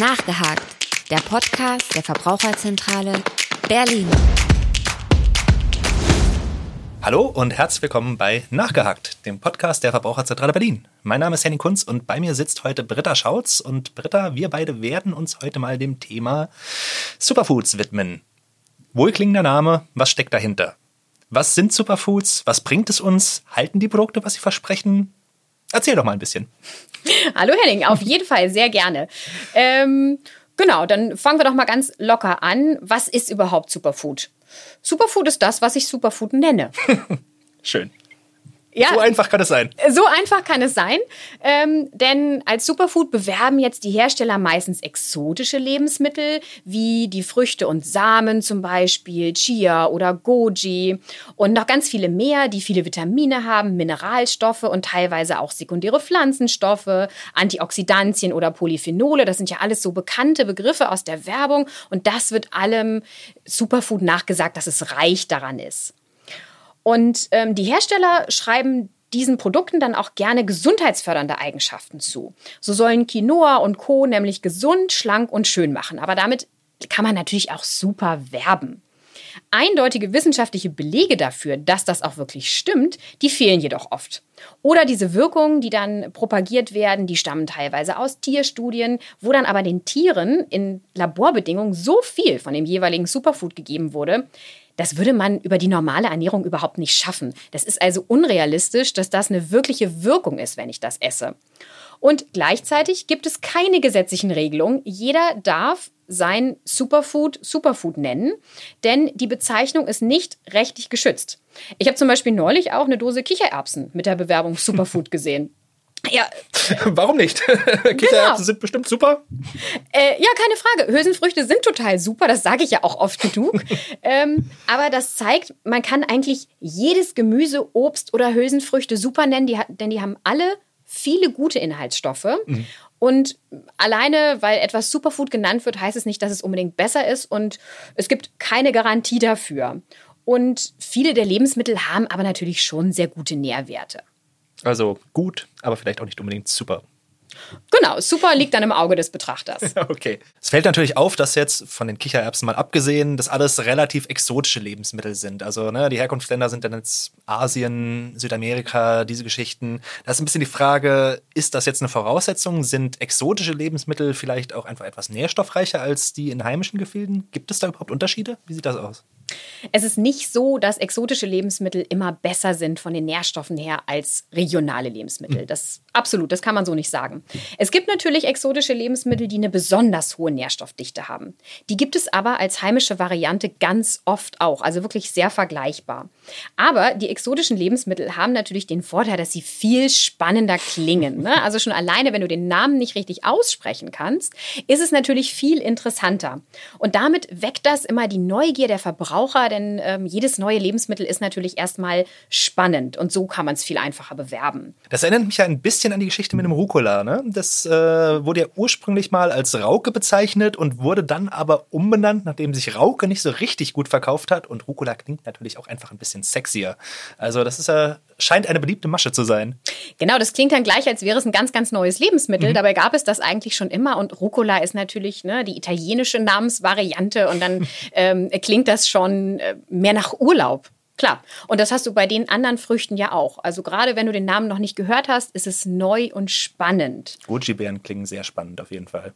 Nachgehakt, der Podcast der Verbraucherzentrale Berlin. Hallo und herzlich willkommen bei Nachgehakt, dem Podcast der Verbraucherzentrale Berlin. Mein Name ist Henning Kunz und bei mir sitzt heute Britta Schautz. Und Britta, wir beide werden uns heute mal dem Thema Superfoods widmen. Wohlklingender Name, was steckt dahinter? Was sind Superfoods? Was bringt es uns? Halten die Produkte, was sie versprechen? Erzähl doch mal ein bisschen. Hallo Henning, auf jeden Fall, sehr gerne. Ähm, genau, dann fangen wir doch mal ganz locker an. Was ist überhaupt Superfood? Superfood ist das, was ich Superfood nenne. Schön. Ja, So einfach kann es sein. So einfach kann es sein, ähm, denn als Superfood bewerben jetzt die Hersteller meistens exotische Lebensmittel, wie die Früchte und Samen zum Beispiel, Chia oder Goji und noch ganz viele mehr, die viele Vitamine haben, Mineralstoffe und teilweise auch sekundäre Pflanzenstoffe, Antioxidantien oder Polyphenole. Das sind ja alles so bekannte Begriffe aus der Werbung und das wird allem Superfood nachgesagt, dass es reich daran ist. Und ähm, die Hersteller schreiben diesen Produkten dann auch gerne gesundheitsfördernde Eigenschaften zu. So sollen Quinoa und Co. nämlich gesund, schlank und schön machen. Aber damit kann man natürlich auch super werben. Eindeutige wissenschaftliche Belege dafür, dass das auch wirklich stimmt, die fehlen jedoch oft. Oder diese Wirkungen, die dann propagiert werden, die stammen teilweise aus Tierstudien, wo dann aber den Tieren in Laborbedingungen so viel von dem jeweiligen Superfood gegeben wurde, das würde man über die normale Ernährung überhaupt nicht schaffen. Das ist also unrealistisch, dass das eine wirkliche Wirkung ist, wenn ich das esse. Und gleichzeitig gibt es keine gesetzlichen Regelungen. Jeder darf sein Superfood Superfood nennen, denn die Bezeichnung ist nicht rechtlich geschützt. Ich habe zum Beispiel neulich auch eine Dose Kichererbsen mit der Bewerbung Superfood gesehen. Ja, Warum nicht? Kichererbsen sind bestimmt super. Äh, ja, keine Frage. Hülsenfrüchte sind total super, das sage ich ja auch oft genug. ähm, aber das zeigt, man kann eigentlich jedes Gemüse, Obst oder Hülsenfrüchte super nennen, die, denn die haben alle viele gute Inhaltsstoffe. Und alleine, weil etwas Superfood genannt wird, heißt es nicht, dass es unbedingt besser ist. Und es gibt keine Garantie dafür. Und viele der Lebensmittel haben aber natürlich schon sehr gute Nährwerte. Also gut, aber vielleicht auch nicht unbedingt super. Genau, super liegt dann im Auge des Betrachters. Okay. Es fällt natürlich auf, dass jetzt von den Kichererbsen mal abgesehen, das alles relativ exotische Lebensmittel sind. Also ne, die Herkunftsländer sind dann jetzt Asien, Südamerika, diese Geschichten. Da ist ein bisschen die Frage, ist das jetzt eine Voraussetzung? Sind exotische Lebensmittel vielleicht auch einfach etwas nährstoffreicher als die in heimischen Gefilden? Gibt es da überhaupt Unterschiede? Wie sieht das aus? Es ist nicht so, dass exotische Lebensmittel immer besser sind von den Nährstoffen her als regionale Lebensmittel. Das absolut, das kann man so nicht sagen. Es gibt natürlich exotische Lebensmittel, die eine besonders hohe Nährstoffdichte haben. Die gibt es aber als heimische Variante ganz oft auch, also wirklich sehr vergleichbar. Aber die exotischen Lebensmittel haben natürlich den Vorteil, dass sie viel spannender klingen. Ne? Also schon alleine, wenn du den Namen nicht richtig aussprechen kannst, ist es natürlich viel interessanter. Und damit weckt das immer die Neugier der Verbraucher, denn ähm, jedes neue Lebensmittel ist natürlich erstmal spannend und so kann man es viel einfacher bewerben. Das erinnert mich ja ein bisschen an die Geschichte mit dem Rucola. Ne? Das äh, wurde ja ursprünglich mal als Rauke bezeichnet und wurde dann aber umbenannt, nachdem sich Rauke nicht so richtig gut verkauft hat. Und Rucola klingt natürlich auch einfach ein bisschen sexier. Also das ist ja, scheint eine beliebte Masche zu sein. Genau, das klingt dann gleich, als wäre es ein ganz, ganz neues Lebensmittel. Dabei gab es das eigentlich schon immer und Rucola ist natürlich ne, die italienische Namensvariante und dann ähm, klingt das schon äh, mehr nach Urlaub. Klar. Und das hast du bei den anderen Früchten ja auch. Also gerade wenn du den Namen noch nicht gehört hast, ist es neu und spannend. Goji-Beeren klingen sehr spannend auf jeden Fall.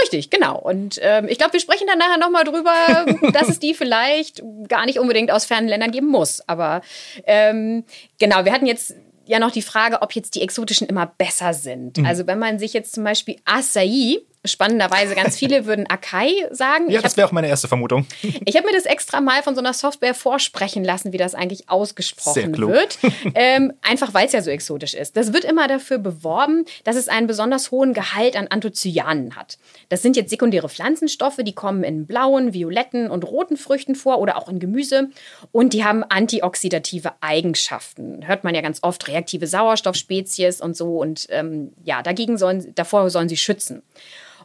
Richtig, genau. Und ähm, ich glaube, wir sprechen dann nachher nochmal drüber, dass es die vielleicht gar nicht unbedingt aus fernen Ländern geben muss. Aber ähm, genau, wir hatten jetzt ja noch die Frage, ob jetzt die exotischen immer besser sind. Also wenn man sich jetzt zum Beispiel Acai, spannenderweise ganz viele würden Akai sagen. Ja, Ich das wäre auch meine erste Vermutung. ich habe mir das extra mal von so einer Software vorsprechen lassen, wie das eigentlich ausgesprochen wird. Ähm, einfach weil es ja so exotisch ist. Das wird immer dafür beworben, dass es einen besonders hohen Gehalt an Anthocyanen hat. Das sind jetzt sekundäre Pflanzenstoffe, die kommen in blauen, violetten und roten Früchten vor oder auch in Gemüse. Und die haben antioxidative Eigenschaften. Hört man ja ganz oft, reaktive Sauerstoffspezies und so. Und ähm, ja, dagegen sollen, davor sollen sie schützen.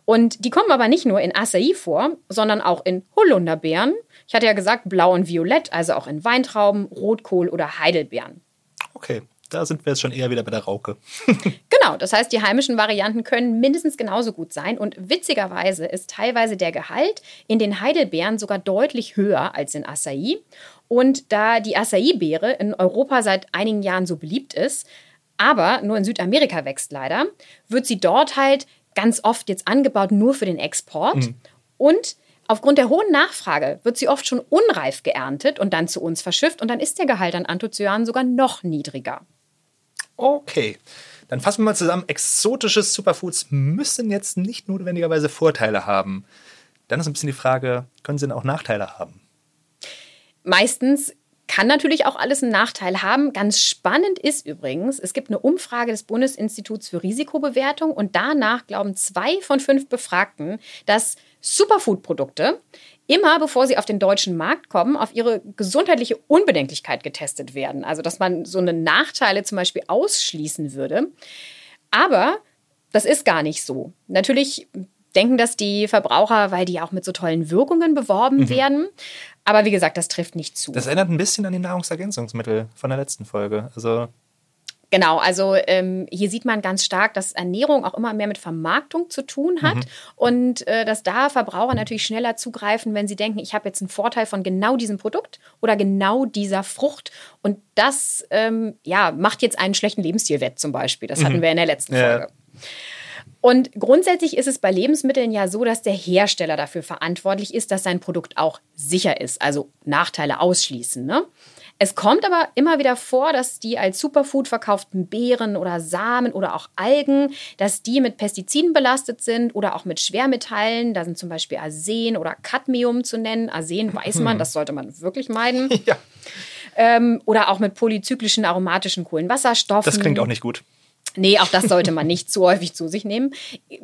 Und die kommen aber nicht nur in Acai vor, sondern auch in Holunderbeeren. Ich hatte ja gesagt, blau und violett, also auch in Weintrauben, Rotkohl oder Heidelbeeren. Okay. da sind wir jetzt schon eher wieder bei der Rauke. genau, das heißt, die heimischen Varianten können mindestens genauso gut sein. Und witzigerweise ist teilweise der Gehalt in den Heidelbeeren sogar deutlich höher als in Acai. Und da die Acai-Beere in Europa seit einigen Jahren so beliebt ist, aber nur in Südamerika wächst leider, wird sie dort halt ganz oft jetzt angebaut nur für den Export. Mhm. Und Aufgrund der hohen Nachfrage wird sie oft schon unreif geerntet und dann zu uns verschifft und dann ist der Gehalt an Anthocyanen sogar noch niedriger. Okay, dann fassen wir mal zusammen. Exotische Superfoods müssen jetzt nicht notwendigerweise Vorteile haben. Dann ist ein bisschen die Frage, können sie denn auch Nachteile haben? Meistens kann natürlich auch alles einen Nachteil haben. Ganz spannend ist übrigens, es gibt eine Umfrage des Bundesinstituts für Risikobewertung und danach glauben zwei von fünf Befragten, dass Superfood-Produkte immer, bevor sie auf den deutschen Markt kommen, auf ihre gesundheitliche Unbedenklichkeit getestet werden. Also, dass man so eine Nachteile zum Beispiel ausschließen würde. Aber das ist gar nicht so. Natürlich denken das die Verbraucher, weil die auch mit so tollen Wirkungen beworben mhm. werden. Aber wie gesagt, das trifft nicht zu. Das erinnert ein bisschen an die Nahrungsergänzungsmittel von der letzten Folge. Also Genau, also ähm, hier sieht man ganz stark, dass Ernährung auch immer mehr mit Vermarktung zu tun hat mhm. und äh, dass da Verbraucher natürlich schneller zugreifen, wenn sie denken, ich habe jetzt einen Vorteil von genau diesem Produkt oder genau dieser Frucht und das ähm, ja, macht jetzt einen schlechten Lebensstil wett zum Beispiel. Das hatten mhm. wir in der letzten Folge. Und grundsätzlich ist es bei Lebensmitteln ja so, dass der Hersteller dafür verantwortlich ist, dass sein Produkt auch sicher ist, also Nachteile ausschließen. Ne? Es kommt aber immer wieder vor, dass die als Superfood verkauften Beeren oder Samen oder auch Algen, dass die mit Pestiziden belastet sind oder auch mit Schwermetallen. Da sind zum Beispiel Arsen oder Cadmium zu nennen. Arsen weiß man, hm. das sollte man wirklich meiden. Ja. Ähm, oder auch mit polyzyklischen aromatischen Kohlenwasserstoffen. Das klingt auch nicht gut. Nee, auch das sollte man nicht zu häufig zu sich nehmen.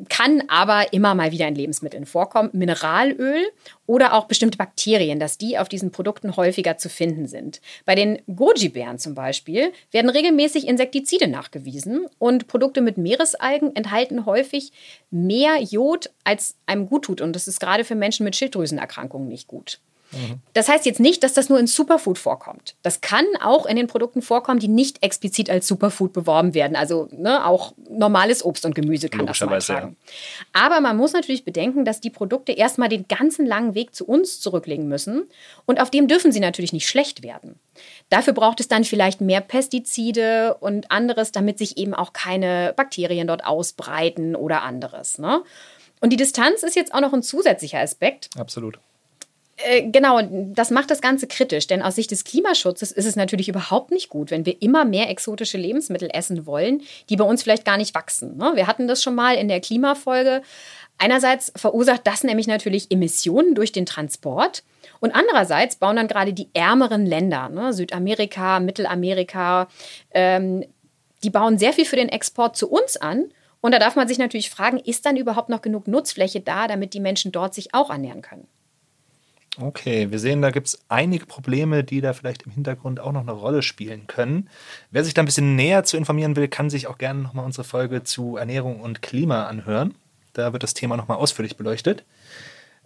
Kann aber immer mal wieder in Lebensmitteln vorkommen. Mineralöl oder auch bestimmte Bakterien, dass die auf diesen Produkten häufiger zu finden sind. Bei den Goji-Beeren zum Beispiel werden regelmäßig Insektizide nachgewiesen und Produkte mit Meeresalgen enthalten häufig mehr Jod, als einem gut tut. Und das ist gerade für Menschen mit Schilddrüsenerkrankungen nicht gut. Das heißt jetzt nicht, dass das nur in Superfood vorkommt. Das kann auch in den Produkten vorkommen, die nicht explizit als Superfood beworben werden. Also ne, auch normales Obst und Gemüse kann das mal tragen. Ja. Aber man muss natürlich bedenken, dass die Produkte erstmal den ganzen langen Weg zu uns zurücklegen müssen. Und auf dem dürfen sie natürlich nicht schlecht werden. Dafür braucht es dann vielleicht mehr Pestizide und anderes, damit sich eben auch keine Bakterien dort ausbreiten oder anderes. Ne? Und die Distanz ist jetzt auch noch ein zusätzlicher Aspekt. Absolut. Äh, genau, das macht das Ganze kritisch, denn aus Sicht des Klimaschutzes ist es natürlich überhaupt nicht gut, wenn wir immer mehr exotische Lebensmittel essen wollen, die bei uns vielleicht gar nicht wachsen. Ne? Wir hatten das schon mal in der Klimafolge. Einerseits verursacht das nämlich natürlich Emissionen durch den Transport und andererseits bauen dann gerade die ärmeren Länder, ne, Südamerika, Mittelamerika, ähm, die bauen sehr viel für den Export zu uns an. Und da darf man sich natürlich fragen, ist dann überhaupt noch genug Nutzfläche da, damit die Menschen dort sich auch ernähren können? Okay, wir sehen, da gibt es einige Probleme, die da vielleicht im Hintergrund auch noch eine Rolle spielen können. Wer sich da ein bisschen näher zu informieren will, kann sich auch gerne nochmal unsere Folge zu Ernährung und Klima anhören. Da wird das Thema nochmal ausführlich beleuchtet.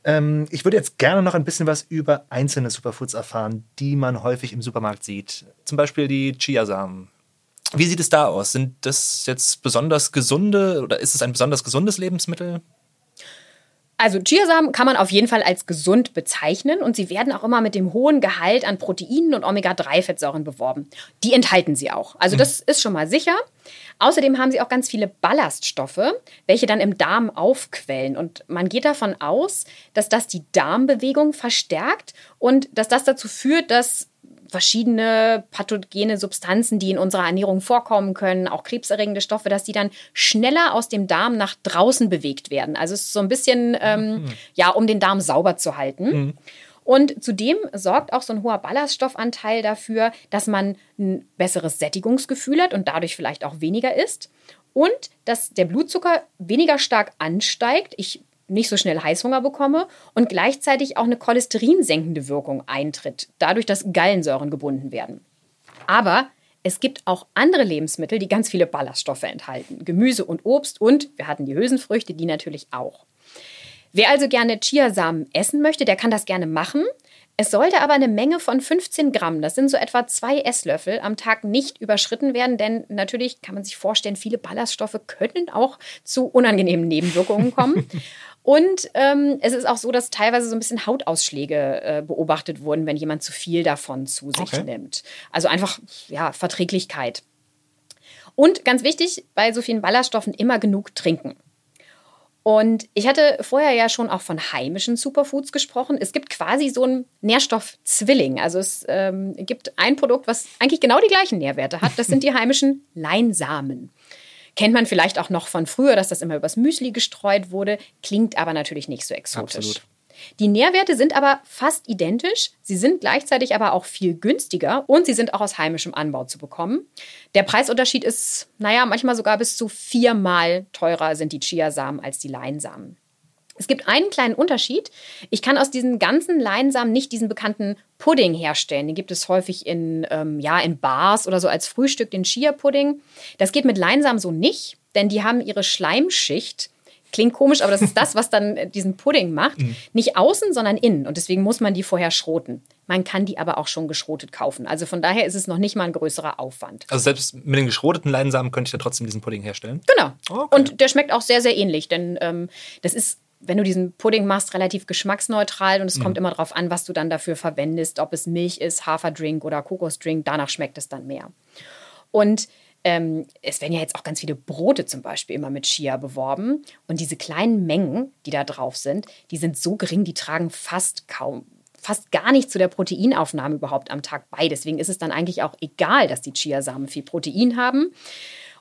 Ähm, ich würde jetzt gerne noch ein bisschen was über einzelne Superfoods erfahren, die man häufig im Supermarkt sieht. Zum Beispiel die Chiasamen. Wie sieht es da aus? Sind das jetzt besonders gesunde oder ist es ein besonders gesundes Lebensmittel? Also Chiasamen kann man auf jeden Fall als gesund bezeichnen und sie werden auch immer mit dem hohen Gehalt an Proteinen und Omega-3-Fettsäuren beworben. Die enthalten sie auch. Also das ist schon mal sicher. Außerdem haben sie auch ganz viele Ballaststoffe, welche dann im Darm aufquellen. Und man geht davon aus, dass das die Darmbewegung verstärkt und dass das dazu führt, dass verschiedene pathogene Substanzen, die in unserer Ernährung vorkommen können, auch krebserregende Stoffe, dass die dann schneller aus dem Darm nach draußen bewegt werden. Also es ist so ein bisschen, ähm, mhm. ja, um den Darm sauber zu halten. Mhm. Und zudem sorgt auch so ein hoher Ballaststoffanteil dafür, dass man ein besseres Sättigungsgefühl hat und dadurch vielleicht auch weniger isst. Und dass der Blutzucker weniger stark ansteigt. Ich nicht so schnell Heißhunger bekomme und gleichzeitig auch eine cholesterinsenkende Wirkung eintritt, dadurch, dass Gallensäuren gebunden werden. Aber es gibt auch andere Lebensmittel, die ganz viele Ballaststoffe enthalten. Gemüse und Obst und wir hatten die Hülsenfrüchte, die natürlich auch. Wer also gerne Chiasamen essen möchte, der kann das gerne machen. Es sollte aber eine Menge von 15 Gramm, das sind so etwa zwei Esslöffel, am Tag nicht überschritten werden, denn natürlich kann man sich vorstellen, viele Ballaststoffe können auch zu unangenehmen Nebenwirkungen kommen. Und ähm, es ist auch so, dass teilweise so ein bisschen Hautausschläge äh, beobachtet wurden, wenn jemand zu viel davon zu sich okay. nimmt. Also einfach, ja, Verträglichkeit. Und ganz wichtig, bei so vielen Ballaststoffen immer genug trinken. Und ich hatte vorher ja schon auch von heimischen Superfoods gesprochen. Es gibt quasi so einen Nährstoffzwilling. Also es ähm, gibt ein Produkt, was eigentlich genau die gleichen Nährwerte hat. Das sind die heimischen Leinsamen. Kennt man vielleicht auch noch von früher, dass das immer übers Müsli gestreut wurde, klingt aber natürlich nicht so exotisch. Absolut. Die Nährwerte sind aber fast identisch. Sie sind gleichzeitig aber auch viel günstiger und sie sind auch aus heimischem Anbau zu bekommen. Der Preisunterschied ist, naja, manchmal sogar bis zu viermal teurer sind die Chiasamen als die Leinsamen. Es gibt einen kleinen Unterschied. Ich kann aus diesen ganzen Leinsamen nicht diesen bekannten Pudding herstellen. Den gibt es häufig in, ähm, ja, in Bars oder so als Frühstück, den Chia-Pudding. Das geht mit Leinsamen so nicht, denn die haben ihre Schleimschicht. Klingt komisch, aber das ist das, was dann äh, diesen Pudding macht. Mhm. Nicht außen, sondern innen. Und deswegen muss man die vorher schroten. Man kann die aber auch schon geschrotet kaufen. Also von daher ist es noch nicht mal ein größerer Aufwand. Also selbst mit den geschroteten Leinsamen könnte ich da trotzdem diesen Pudding herstellen? Genau. Okay. Und der schmeckt auch sehr, sehr ähnlich, denn ähm, das ist wenn du diesen Pudding machst, relativ geschmacksneutral und es mhm. kommt immer darauf an, was du dann dafür verwendest, ob es Milch ist, Haferdrink oder Kokosdrink, danach schmeckt es dann mehr. Und ähm, es werden ja jetzt auch ganz viele Brote zum Beispiel immer mit Chia beworben und diese kleinen Mengen, die da drauf sind, die sind so gering, die tragen fast kaum fast gar nicht zu der Proteinaufnahme überhaupt am Tag bei. Deswegen ist es dann eigentlich auch egal, dass die Chiasamen viel Protein haben.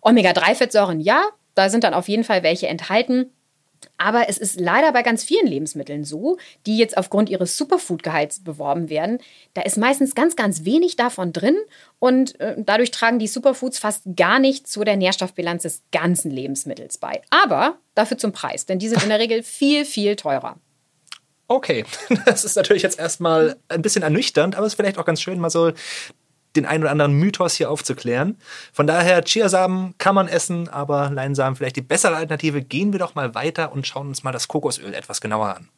Omega-3-Fettsäuren, ja, da sind dann auf jeden Fall welche enthalten. Aber es ist leider bei ganz vielen Lebensmitteln so, die jetzt aufgrund ihres Superfood-Gehalts beworben werden. Da ist meistens ganz, ganz wenig davon drin und äh, dadurch tragen die Superfoods fast gar nicht zu der Nährstoffbilanz des ganzen Lebensmittels bei. Aber dafür zum Preis, denn die sind in der Regel viel, viel teurer. Okay, das ist natürlich jetzt erstmal ein bisschen ernüchternd, aber es ist vielleicht auch ganz schön, mal so den einen oder anderen Mythos hier aufzuklären. Von daher, Chiasamen kann man essen, aber Leinsamen vielleicht die bessere Alternative. Gehen wir doch mal weiter und schauen uns mal das Kokosöl etwas genauer an.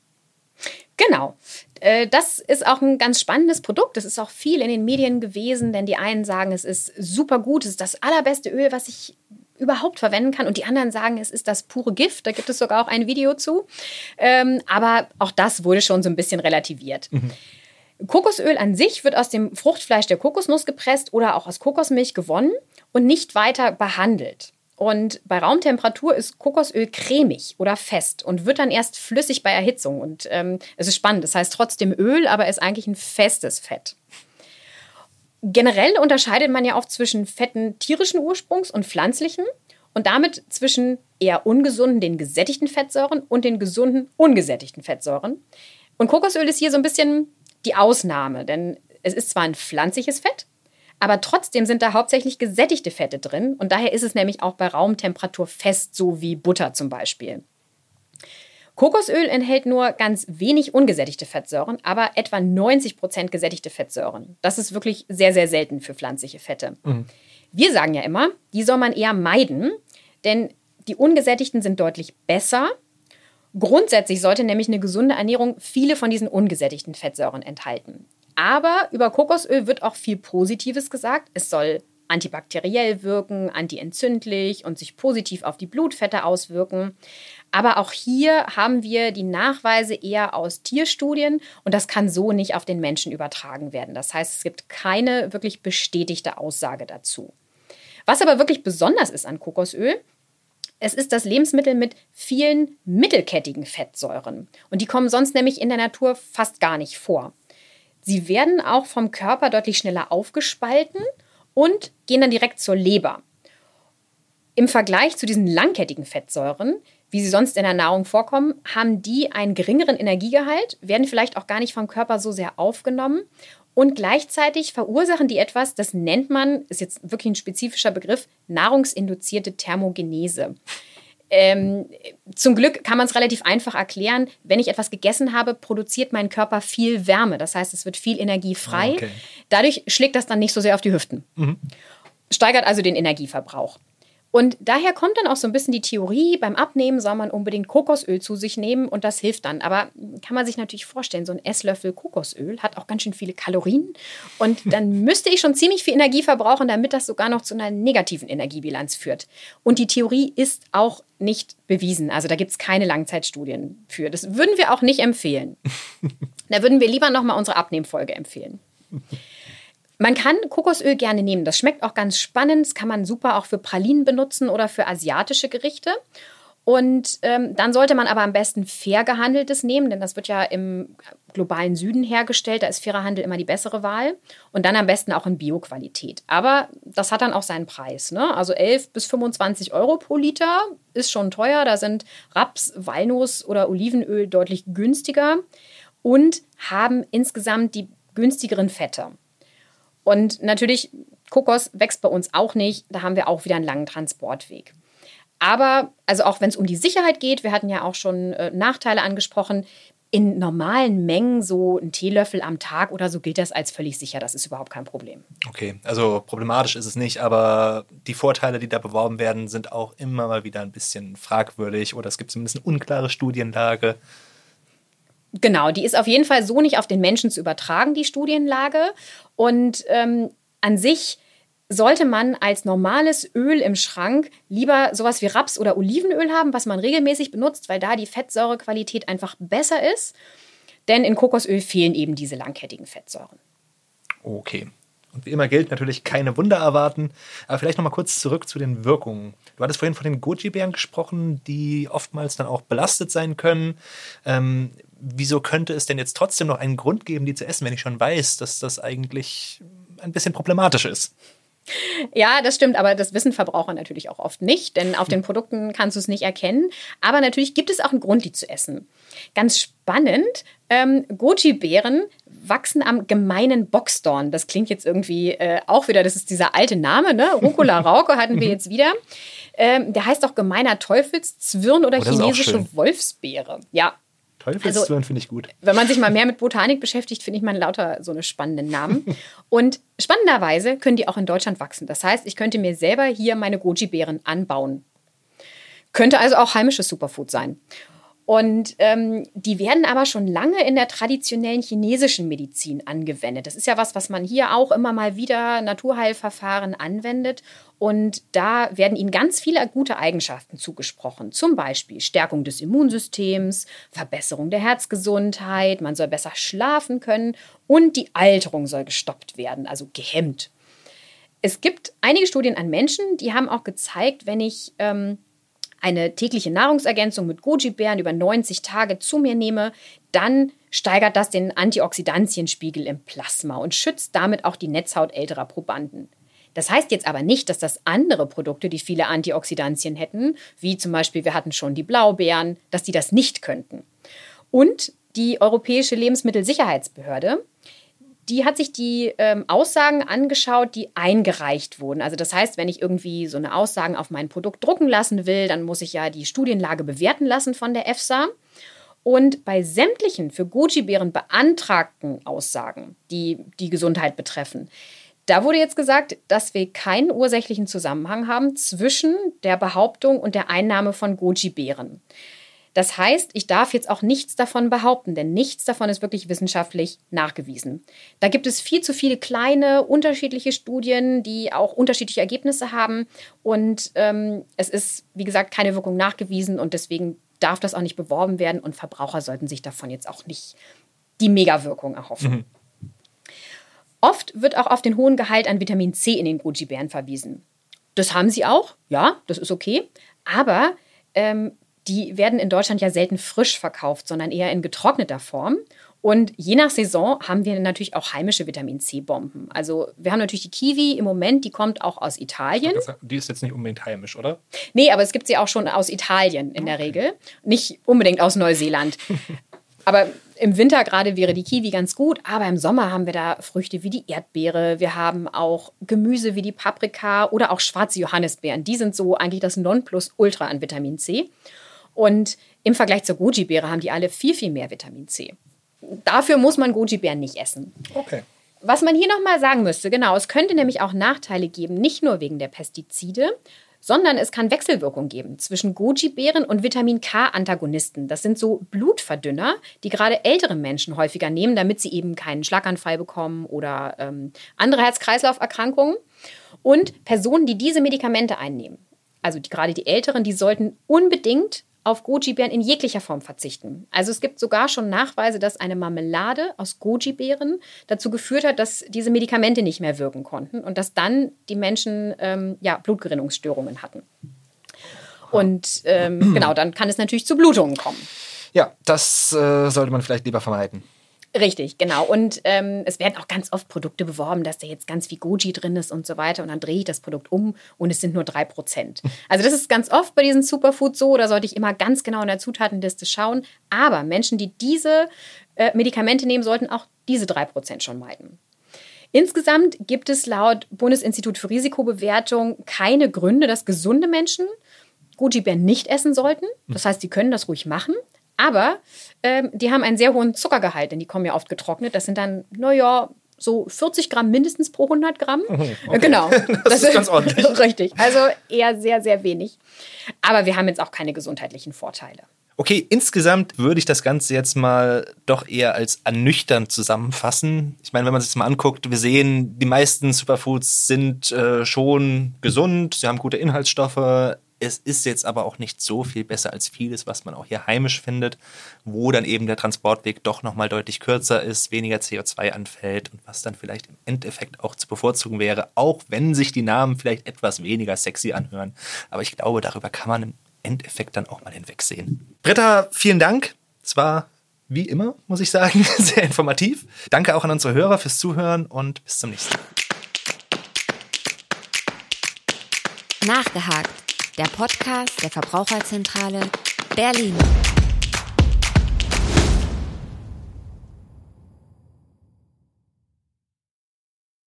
Genau. Äh, das ist auch ein ganz spannendes Produkt. Es ist auch viel in den Medien gewesen, denn die einen sagen, es ist super gut, es ist das allerbeste Öl, was ich überhaupt verwenden kann. Und die anderen sagen, es ist das pure Gift. Da gibt es sogar auch ein Video zu. Ähm, aber auch das wurde schon so ein bisschen relativiert. Mhm. Kokosöl an sich wird aus dem Fruchtfleisch der Kokosnuss gepresst oder auch aus Kokosmilch gewonnen und nicht weiter behandelt. Und bei Raumtemperatur ist Kokosöl cremig oder fest und wird dann erst flüssig bei Erhitzung. Und ähm, es ist spannend, das heißt trotzdem Öl, aber ist eigentlich ein festes Fett. Generell unterscheidet man ja auch zwischen Fetten tierischen Ursprungs und pflanzlichen und damit zwischen eher ungesunden, den gesättigten Fettsäuren und den gesunden, ungesättigten Fettsäuren. Und Kokosöl ist hier so ein bisschen die Ausnahme, denn es ist zwar ein pflanzliches Fett, aber trotzdem sind da hauptsächlich gesättigte Fette drin und daher ist es nämlich auch bei Raumtemperatur fest, so wie Butter zum Beispiel. Kokosöl enthält nur ganz wenig ungesättigte Fettsäuren, aber etwa 90 Prozent gesättigte Fettsäuren. Das ist wirklich sehr, sehr selten für pflanzliche Fette. Mhm. Wir sagen ja immer, die soll man eher meiden, denn die ungesättigten sind deutlich besser Grundsätzlich sollte nämlich eine gesunde Ernährung viele von diesen ungesättigten Fettsäuren enthalten. Aber über Kokosöl wird auch viel Positives gesagt. Es soll antibakteriell wirken, antientzündlich und sich positiv auf die Blutfette auswirken. Aber auch hier haben wir die Nachweise eher aus Tierstudien und das kann so nicht auf den Menschen übertragen werden. Das heißt, es gibt keine wirklich bestätigte Aussage dazu. Was aber wirklich besonders ist an Kokosöl, es ist das Lebensmittel mit vielen mittelkettigen Fettsäuren. Und die kommen sonst nämlich in der Natur fast gar nicht vor. Sie werden auch vom Körper deutlich schneller aufgespalten und gehen dann direkt zur Leber. Im Vergleich zu diesen langkettigen Fettsäuren, wie sie sonst in der Nahrung vorkommen, haben die einen geringeren Energiegehalt, werden vielleicht auch gar nicht vom Körper so sehr aufgenommen und gleichzeitig verursachen die etwas, das nennt man, ist jetzt wirklich ein spezifischer Begriff, nahrungsinduzierte Thermogenese. Ähm, zum Glück kann man es relativ einfach erklären. Wenn ich etwas gegessen habe, produziert mein Körper viel Wärme. Das heißt, es wird viel Energie frei. Ah, okay. Dadurch schlägt das dann nicht so sehr auf die Hüften. Mhm. Steigert also den Energieverbrauch. Und daher kommt dann auch so ein bisschen die Theorie, beim Abnehmen soll man unbedingt Kokosöl zu sich nehmen und das hilft dann. Aber kann man sich natürlich vorstellen, so ein Esslöffel Kokosöl hat auch ganz schön viele Kalorien. Und dann müsste ich schon ziemlich viel Energie verbrauchen, damit das sogar noch zu einer negativen Energiebilanz führt. Und die Theorie ist auch nicht bewiesen. Also da gibt es keine Langzeitstudien für. Das würden wir auch nicht empfehlen. da würden wir lieber nochmal unsere Abnehmfolge empfehlen. Man kann Kokosöl gerne nehmen. Das schmeckt auch ganz spannend. Das kann man super auch für Pralinen benutzen oder für asiatische Gerichte. Und ähm, dann sollte man aber am besten fair gehandeltes nehmen, denn das wird ja im globalen Süden hergestellt. Da ist fairer Handel immer die bessere Wahl. Und dann am besten auch in Bioqualität. Aber das hat dann auch seinen Preis. Ne? Also 11 bis 25 Euro pro Liter ist schon teuer. Da sind Raps, Walnuss oder Olivenöl deutlich günstiger und haben insgesamt die günstigeren Fette. Und natürlich, Kokos wächst bei uns auch nicht. Da haben wir auch wieder einen langen Transportweg. Aber, also auch wenn es um die Sicherheit geht, wir hatten ja auch schon äh, Nachteile angesprochen, in normalen Mengen, so ein Teelöffel am Tag oder so, gilt das als völlig sicher. Das ist überhaupt kein Problem. Okay, also problematisch ist es nicht, aber die Vorteile, die da beworben werden, sind auch immer mal wieder ein bisschen fragwürdig oder es gibt zumindest eine unklare Studienlage. Genau, die ist auf jeden Fall so nicht auf den Menschen zu übertragen, die Studienlage. Und ähm, an sich sollte man als normales Öl im Schrank lieber sowas wie Raps- oder Olivenöl haben, was man regelmäßig benutzt, weil da die Fettsäurequalität einfach besser ist. Denn in Kokosöl fehlen eben diese langkettigen Fettsäuren. Okay. Und wie immer gilt natürlich keine Wunder erwarten. Aber vielleicht noch mal kurz zurück zu den Wirkungen. Du hattest vorhin von den Goji-Bären gesprochen, die oftmals dann auch belastet sein können. Ähm, wieso könnte es denn jetzt trotzdem noch einen Grund geben, die zu essen, wenn ich schon weiß, dass das eigentlich ein bisschen problematisch ist? Ja, das stimmt, aber das wissen Verbraucher natürlich auch oft nicht, denn auf den Produkten kannst du es nicht erkennen. Aber natürlich gibt es auch einen Grund, die zu essen. Ganz spannend, ähm, Goji-Beeren wachsen am gemeinen Boxdorn. Das klingt jetzt irgendwie äh, auch wieder, das ist dieser alte Name, ne? Rucola rauke hatten wir jetzt wieder. Ähm, der heißt auch gemeiner Teufelszwirn oder oh, chinesische Wolfsbeere. Ja, Teufelszwirn also, finde ich gut. Wenn man sich mal mehr mit Botanik beschäftigt, finde ich man lauter so eine spannenden Namen. Und spannenderweise können die auch in Deutschland wachsen. Das heißt, ich könnte mir selber hier meine Goji-Beeren anbauen. Könnte also auch heimisches Superfood sein. Und ähm, die werden aber schon lange in der traditionellen chinesischen Medizin angewendet. Das ist ja was, was man hier auch immer mal wieder Naturheilverfahren anwendet. Und da werden ihnen ganz viele gute Eigenschaften zugesprochen. Zum Beispiel Stärkung des Immunsystems, Verbesserung der Herzgesundheit, man soll besser schlafen können und die Alterung soll gestoppt werden, also gehemmt. Es gibt einige Studien an Menschen, die haben auch gezeigt, wenn ich ähm, eine tägliche Nahrungsergänzung mit Goji-Beeren über 90 Tage zu mir nehme, dann steigert das den Antioxidantienspiegel im Plasma und schützt damit auch die Netzhaut älterer Probanden. Das heißt jetzt aber nicht, dass das andere Produkte, die viele Antioxidantien hätten, wie zum Beispiel wir hatten schon die Blaubeeren, dass die das nicht könnten. Und die Europäische Lebensmittelsicherheitsbehörde die hat sich die ähm, Aussagen angeschaut, die eingereicht wurden. Also das heißt, wenn ich irgendwie so eine Aussagen auf mein Produkt drucken lassen will, dann muss ich ja die Studienlage bewerten lassen von der EFSA. Und bei sämtlichen für Goji-Beeren beantragten Aussagen, die die Gesundheit betreffen, da wurde jetzt gesagt, dass wir keinen ursächlichen Zusammenhang haben zwischen der Behauptung und der Einnahme von Goji-Beeren. Das heißt, ich darf jetzt auch nichts davon behaupten, denn nichts davon ist wirklich wissenschaftlich nachgewiesen. Da gibt es viel zu viele kleine, unterschiedliche Studien, die auch unterschiedliche Ergebnisse haben. Und ähm, es ist, wie gesagt, keine Wirkung nachgewiesen und deswegen darf das auch nicht beworben werden und Verbraucher sollten sich davon jetzt auch nicht die Megawirkung erhoffen. Mhm. Oft wird auch auf den hohen Gehalt an Vitamin C in den Goji-Beeren verwiesen. Das haben sie auch, ja, das ist okay. Aber ähm, die werden in Deutschland ja selten frisch verkauft, sondern eher in getrockneter Form. Und je nach Saison haben wir natürlich auch heimische Vitamin C-Bomben. Also wir haben natürlich die Kiwi im Moment, die kommt auch aus Italien. Die ist jetzt nicht unbedingt heimisch, oder? Nee, aber es gibt sie auch schon aus Italien in der Regel. Nicht unbedingt aus Neuseeland. aber im Winter gerade wäre die Kiwi ganz gut, aber im Sommer haben wir da Früchte wie die Erdbeere. Wir haben auch Gemüse wie die Paprika oder auch schwarze Johannisbeeren. Die sind so eigentlich das Nonplusultra an Vitamin C. Und im Vergleich zur Goji-Beere haben die alle viel, viel mehr Vitamin C. Dafür muss man Goji-Beeren nicht essen. Okay. Was man hier nochmal sagen müsste, genau, es könnte nämlich auch Nachteile geben, nicht nur wegen der Pestizide, sondern es kann Wechselwirkung geben zwischen Goji-Beeren und Vitamin K-Antagonisten. Das sind so Blutverdünner, die gerade ältere Menschen häufiger nehmen, damit sie eben keinen Schlaganfall bekommen oder ähm, andere Herz-Kreislauf-Erkrankungen. Und Personen, die diese Medikamente einnehmen, also die, gerade die Älteren, die sollten unbedingt auf Goji-Beeren in jeglicher Form verzichten. Also es gibt sogar schon Nachweise, dass eine Marmelade aus Goji-Beeren dazu geführt hat, dass diese Medikamente nicht mehr wirken konnten und dass dann die Menschen ähm, ja, Blutgerinnungsstörungen hatten. Und ähm, genau, dann kann es natürlich zu Blutungen kommen. Ja, das äh, sollte man vielleicht lieber vermeiden. Richtig, genau. Und ähm, es werden auch ganz oft Produkte beworben, dass da jetzt ganz viel Goji drin ist und so weiter. Und dann drehe ich das Produkt um und es sind nur drei Prozent. Also das ist ganz oft bei diesen Superfoods so. Da sollte ich immer ganz genau in der Zutatenliste schauen. Aber Menschen, die diese äh, Medikamente nehmen, sollten auch diese drei Prozent schon meiden. Insgesamt gibt es laut Bundesinstitut für Risikobewertung keine Gründe, dass gesunde Menschen Goji-Beeren nicht essen sollten. Das heißt, sie können das ruhig machen. Aber ähm, die haben einen sehr hohen Zuckergehalt, denn die kommen ja oft getrocknet. Das sind dann, naja, so 40 Gramm mindestens pro 100 Gramm. Okay. Genau. Das, das ist ganz ordentlich. Richtig. Also eher sehr, sehr wenig. Aber wir haben jetzt auch keine gesundheitlichen Vorteile. Okay, insgesamt würde ich das Ganze jetzt mal doch eher als ernüchternd zusammenfassen. Ich meine, wenn man sich das mal anguckt, wir sehen, die meisten Superfoods sind äh, schon gesund, sie haben gute Inhaltsstoffe, es ist jetzt aber auch nicht so viel besser als vieles, was man auch hier heimisch findet, wo dann eben der Transportweg doch nochmal deutlich kürzer ist, weniger CO2 anfällt und was dann vielleicht im Endeffekt auch zu bevorzugen wäre, auch wenn sich die Namen vielleicht etwas weniger sexy anhören. Aber ich glaube, darüber kann man im Endeffekt dann auch mal hinwegsehen. Britta, vielen Dank. Es war wie immer, muss ich sagen, sehr informativ. Danke auch an unsere Hörer fürs Zuhören und bis zum nächsten Mal. Nachgehakt der Podcast der Verbraucherzentrale Berlin.